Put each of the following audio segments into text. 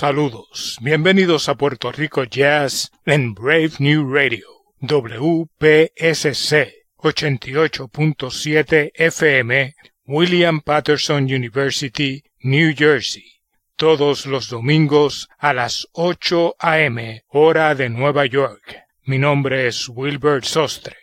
Saludos, bienvenidos a Puerto Rico Jazz en Brave New Radio, WPSC 88.7 FM, William Patterson University, New Jersey, todos los domingos a las 8 a.m. hora de Nueva York. Mi nombre es Wilbert Sostre.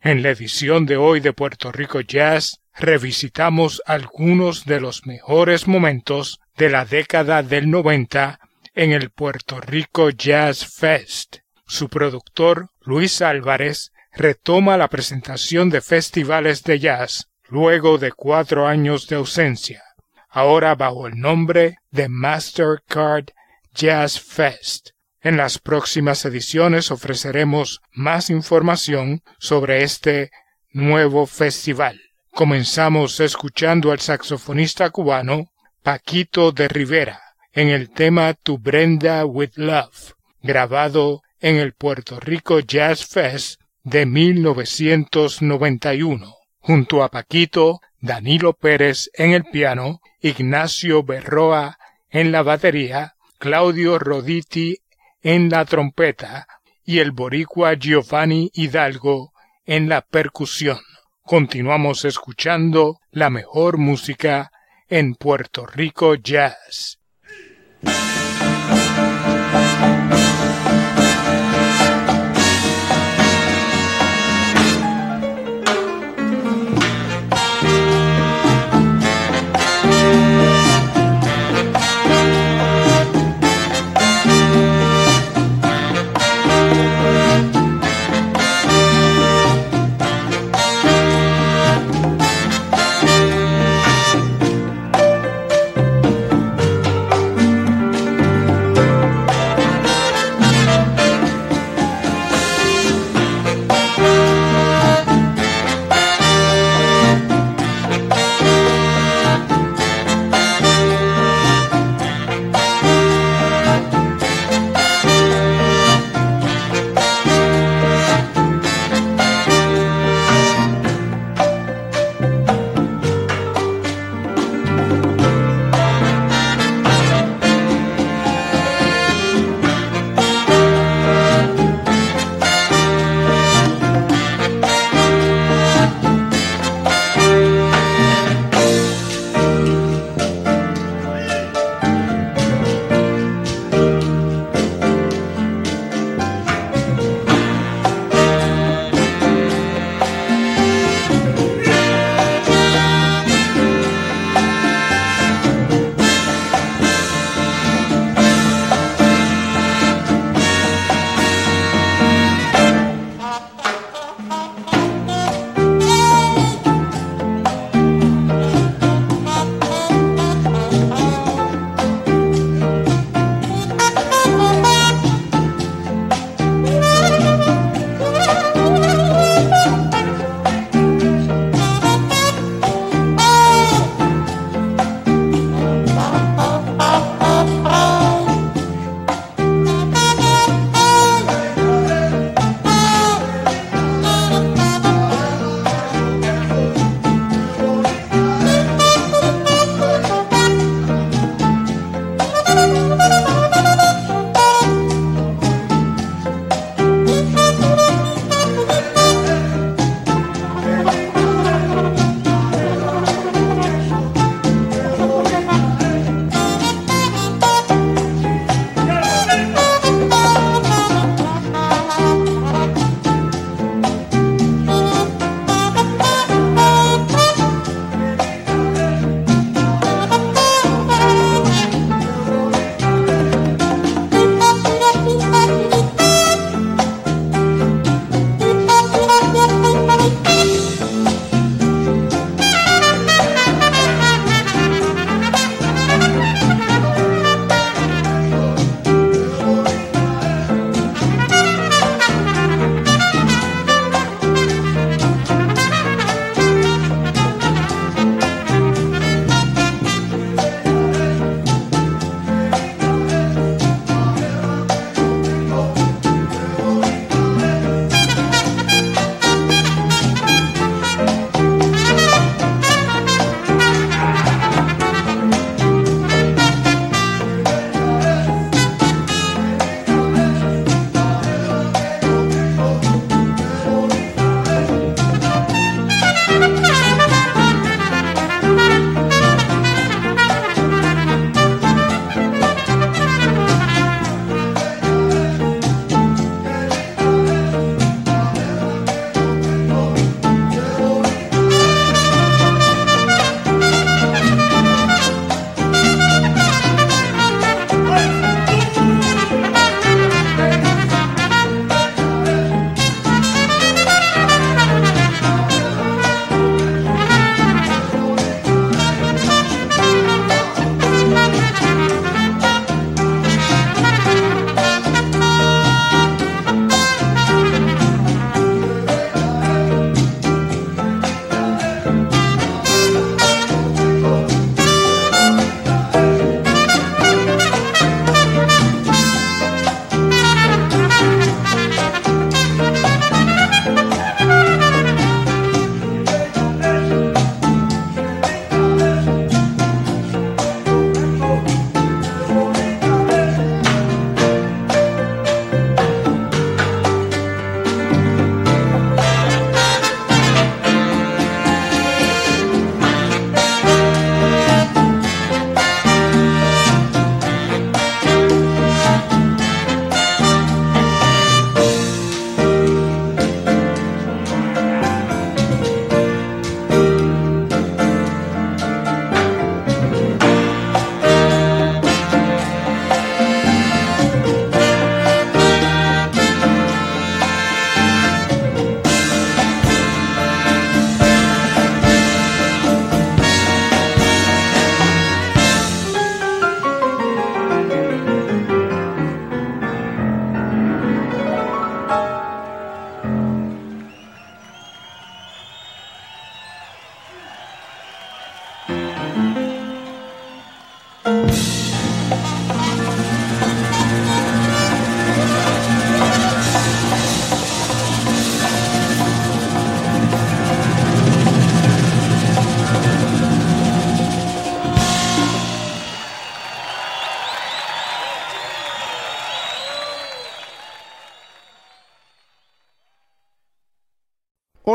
En la edición de hoy de Puerto Rico Jazz revisitamos algunos de los mejores momentos de la década del 90 en el Puerto Rico Jazz Fest. Su productor, Luis Álvarez, retoma la presentación de festivales de jazz luego de cuatro años de ausencia, ahora bajo el nombre de Mastercard Jazz Fest. En las próximas ediciones ofreceremos más información sobre este nuevo festival. Comenzamos escuchando al saxofonista cubano Paquito de Rivera en el tema Tu Brenda with Love, grabado en el Puerto Rico Jazz Fest de 1991, junto a Paquito, Danilo Pérez en el piano, Ignacio Berroa en la batería, Claudio Roditi en la trompeta y el boricua Giovanni Hidalgo en la percusión. Continuamos escuchando la mejor música en Puerto Rico Jazz.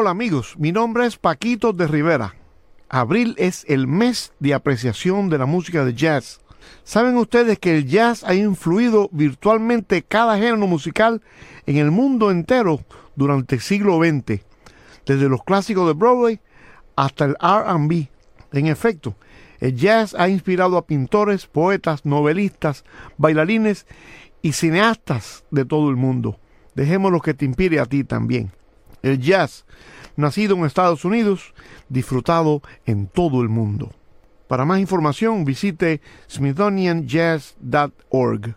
Amigos, mi nombre es Paquito de Rivera. Abril es el mes de apreciación de la música de jazz. ¿Saben ustedes que el jazz ha influido virtualmente cada género musical en el mundo entero durante el siglo XX? Desde los clásicos de Broadway hasta el RB. En efecto, el jazz ha inspirado a pintores, poetas, novelistas, bailarines y cineastas de todo el mundo. Dejémoslo que te inspire a ti también el jazz, nacido en Estados Unidos, disfrutado en todo el mundo. Para más información visite smithsonianjazz.org.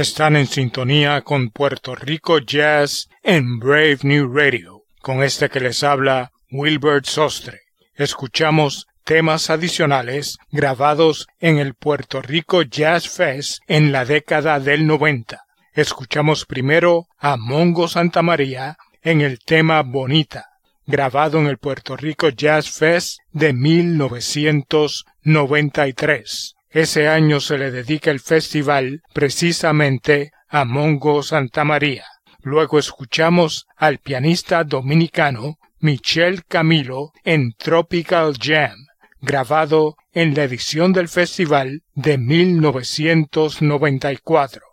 Están en sintonía con Puerto Rico Jazz en Brave New Radio. Con este que les habla Wilbert Sostre. Escuchamos temas adicionales grabados en el Puerto Rico Jazz Fest en la década del 90. Escuchamos primero a Mongo Santa María en el tema Bonita, grabado en el Puerto Rico Jazz Fest de 1993. Ese año se le dedica el festival precisamente a Mongo Santa María. Luego escuchamos al pianista dominicano Michel Camilo en Tropical Jam, grabado en la edición del festival de 1994.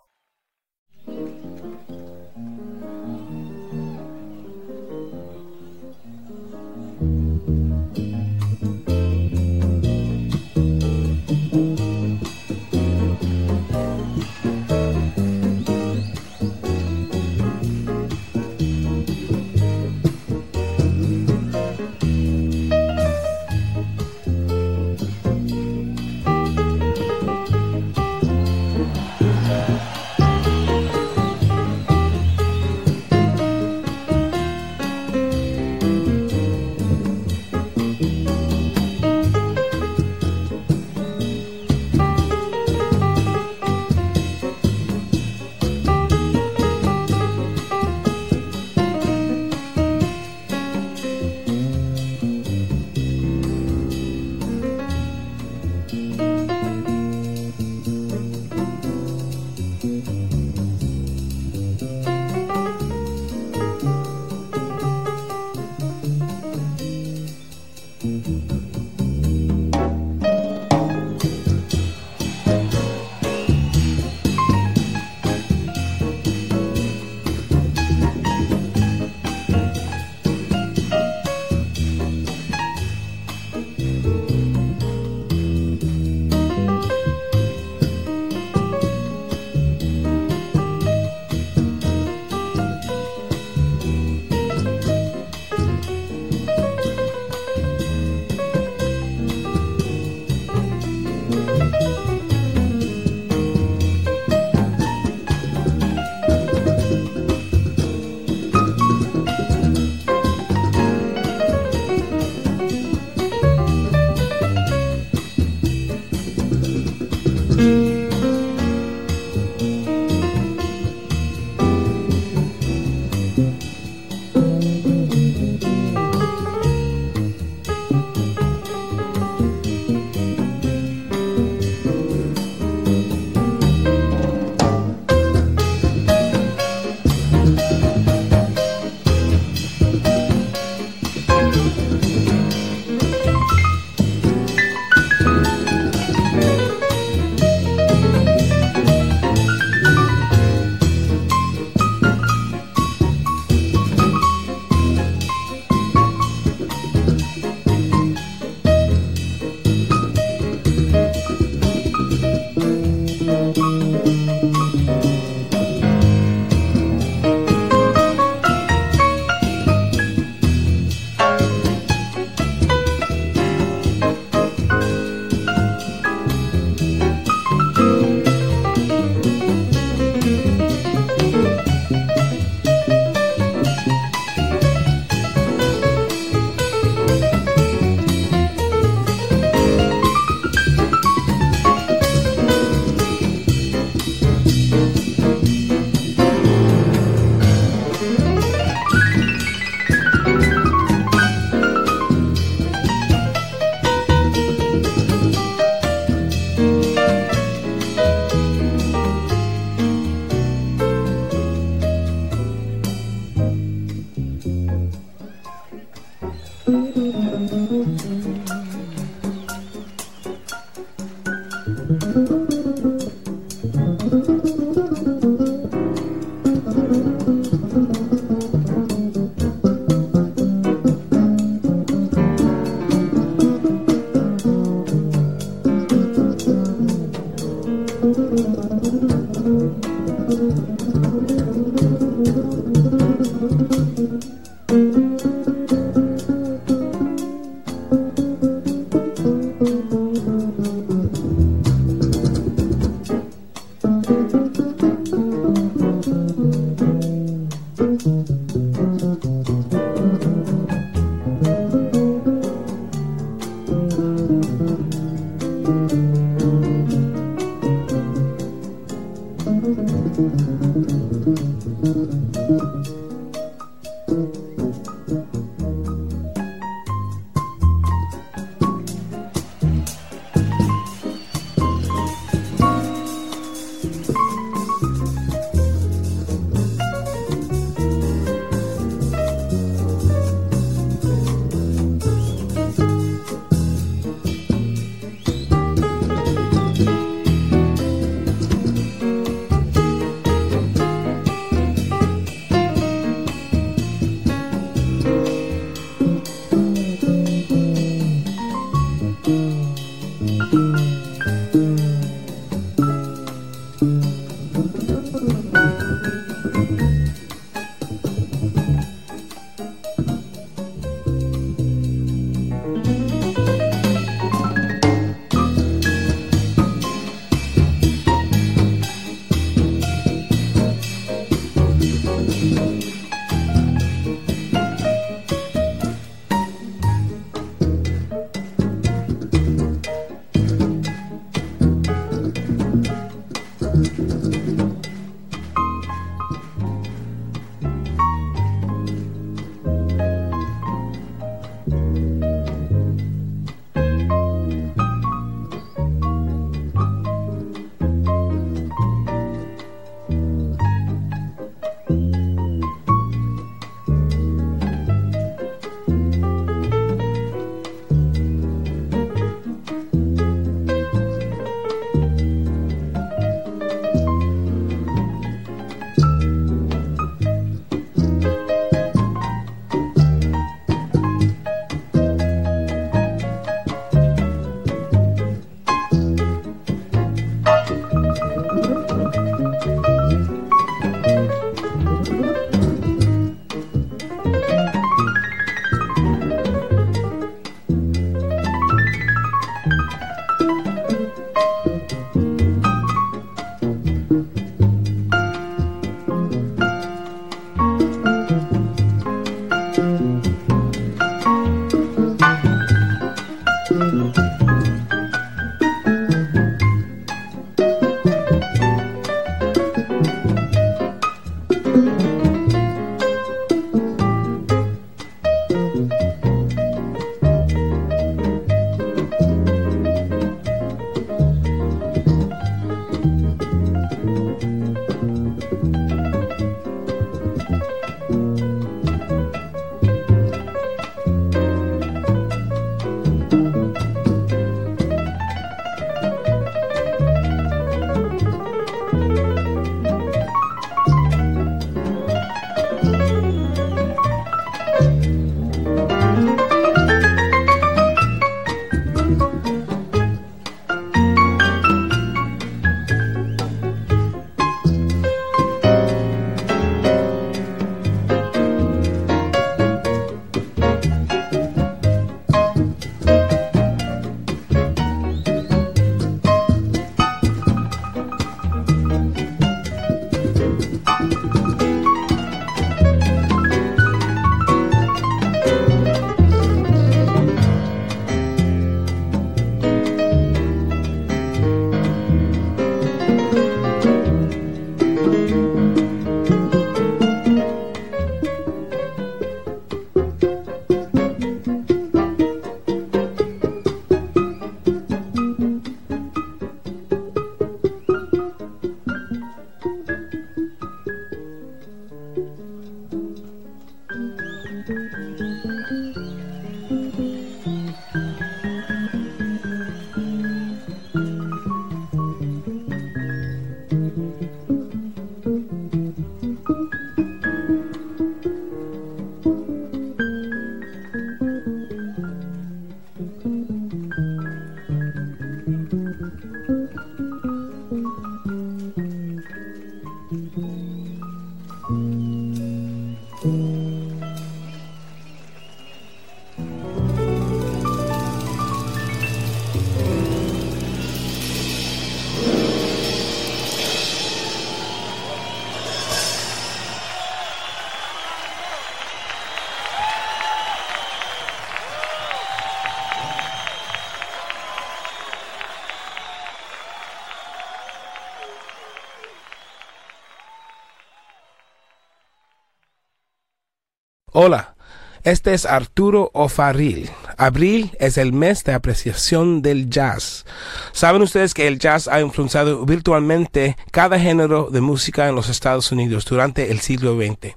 Hola, este es Arturo O'Farrill. Abril es el mes de apreciación del jazz. Saben ustedes que el jazz ha influenciado virtualmente cada género de música en los Estados Unidos durante el siglo XX.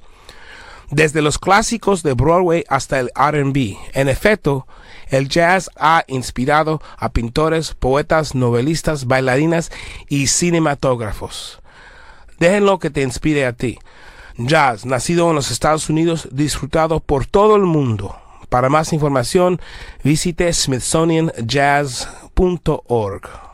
Desde los clásicos de Broadway hasta el RB. En efecto, el jazz ha inspirado a pintores, poetas, novelistas, bailarinas y cinematógrafos. Déjenlo que te inspire a ti. Jazz, nacido en los Estados Unidos, disfrutado por todo el mundo. Para más información, visite smithsonianjazz.org.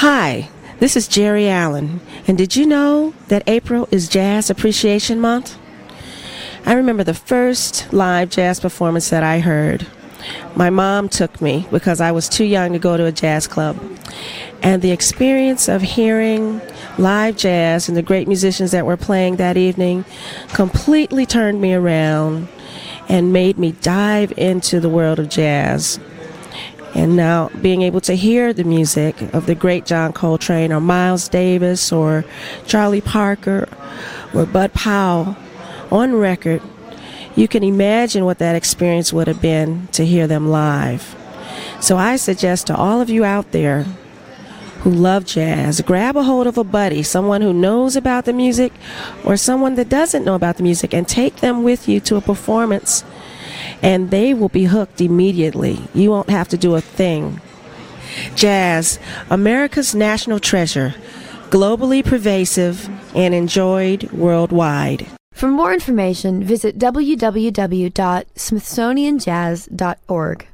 Hi, this is Jerry Allen, and did you know that April is Jazz Appreciation Month? I remember the first live jazz performance that I heard. My mom took me because I was too young to go to a jazz club. And the experience of hearing live jazz and the great musicians that were playing that evening completely turned me around and made me dive into the world of jazz. And now being able to hear the music of the great John Coltrane or Miles Davis or Charlie Parker or Bud Powell on record, you can imagine what that experience would have been to hear them live. So I suggest to all of you out there who love jazz, grab a hold of a buddy, someone who knows about the music or someone that doesn't know about the music, and take them with you to a performance and they will be hooked immediately. You won't have to do a thing. Jazz, America's national treasure, globally pervasive and enjoyed worldwide. For more information, visit www.smithsonianjazz.org.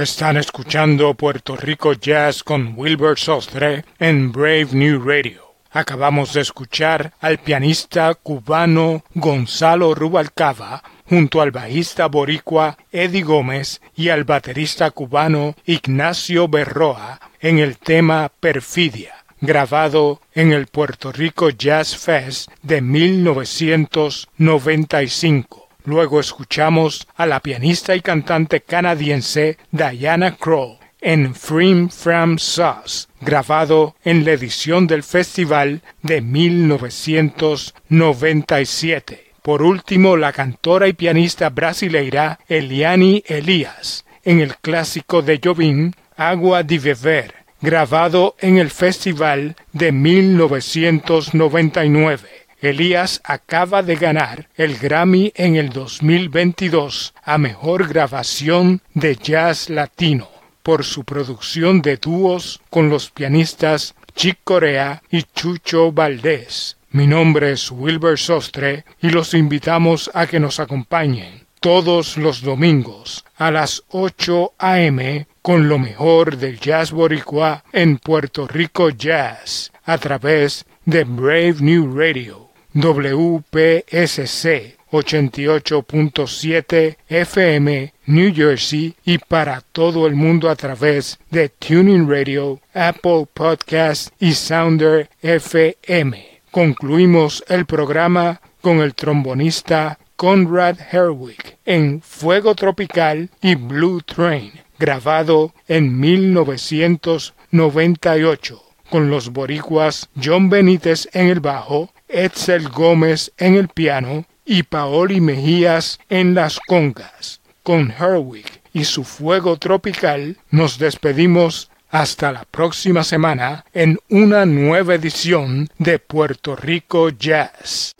Están escuchando Puerto Rico Jazz con Wilbur Sostre en Brave New Radio. Acabamos de escuchar al pianista cubano Gonzalo Rubalcaba junto al bajista boricua Eddie Gómez y al baterista cubano Ignacio Berroa en el tema Perfidia, grabado en el Puerto Rico Jazz Fest de 1995. Luego escuchamos a la pianista y cantante canadiense Diana Crow en Frim Fram Sauce, grabado en la edición del festival de 1997. Por último, la cantora y pianista brasileira Eliane Elias en el clásico de Jobim Agua de Beber, grabado en el festival de 1999. Elías acaba de ganar el Grammy en el 2022 a Mejor Grabación de Jazz Latino por su producción de dúos con los pianistas Chick Corea y Chucho Valdés. Mi nombre es Wilbur Sostre y los invitamos a que nos acompañen todos los domingos a las 8 a.m. con lo mejor del jazz boricua en Puerto Rico Jazz a través de Brave New Radio WPSC 88.7 FM New Jersey y para todo el mundo a través de Tuning Radio, Apple Podcast y Sounder FM. Concluimos el programa con el trombonista Conrad Herwig en Fuego Tropical y Blue Train, grabado en 1998, con los boricuas John Benítez en el bajo Edsel Gómez en el piano y Paoli Mejías en las congas. Con Herwig y su fuego tropical nos despedimos hasta la próxima semana en una nueva edición de Puerto Rico Jazz.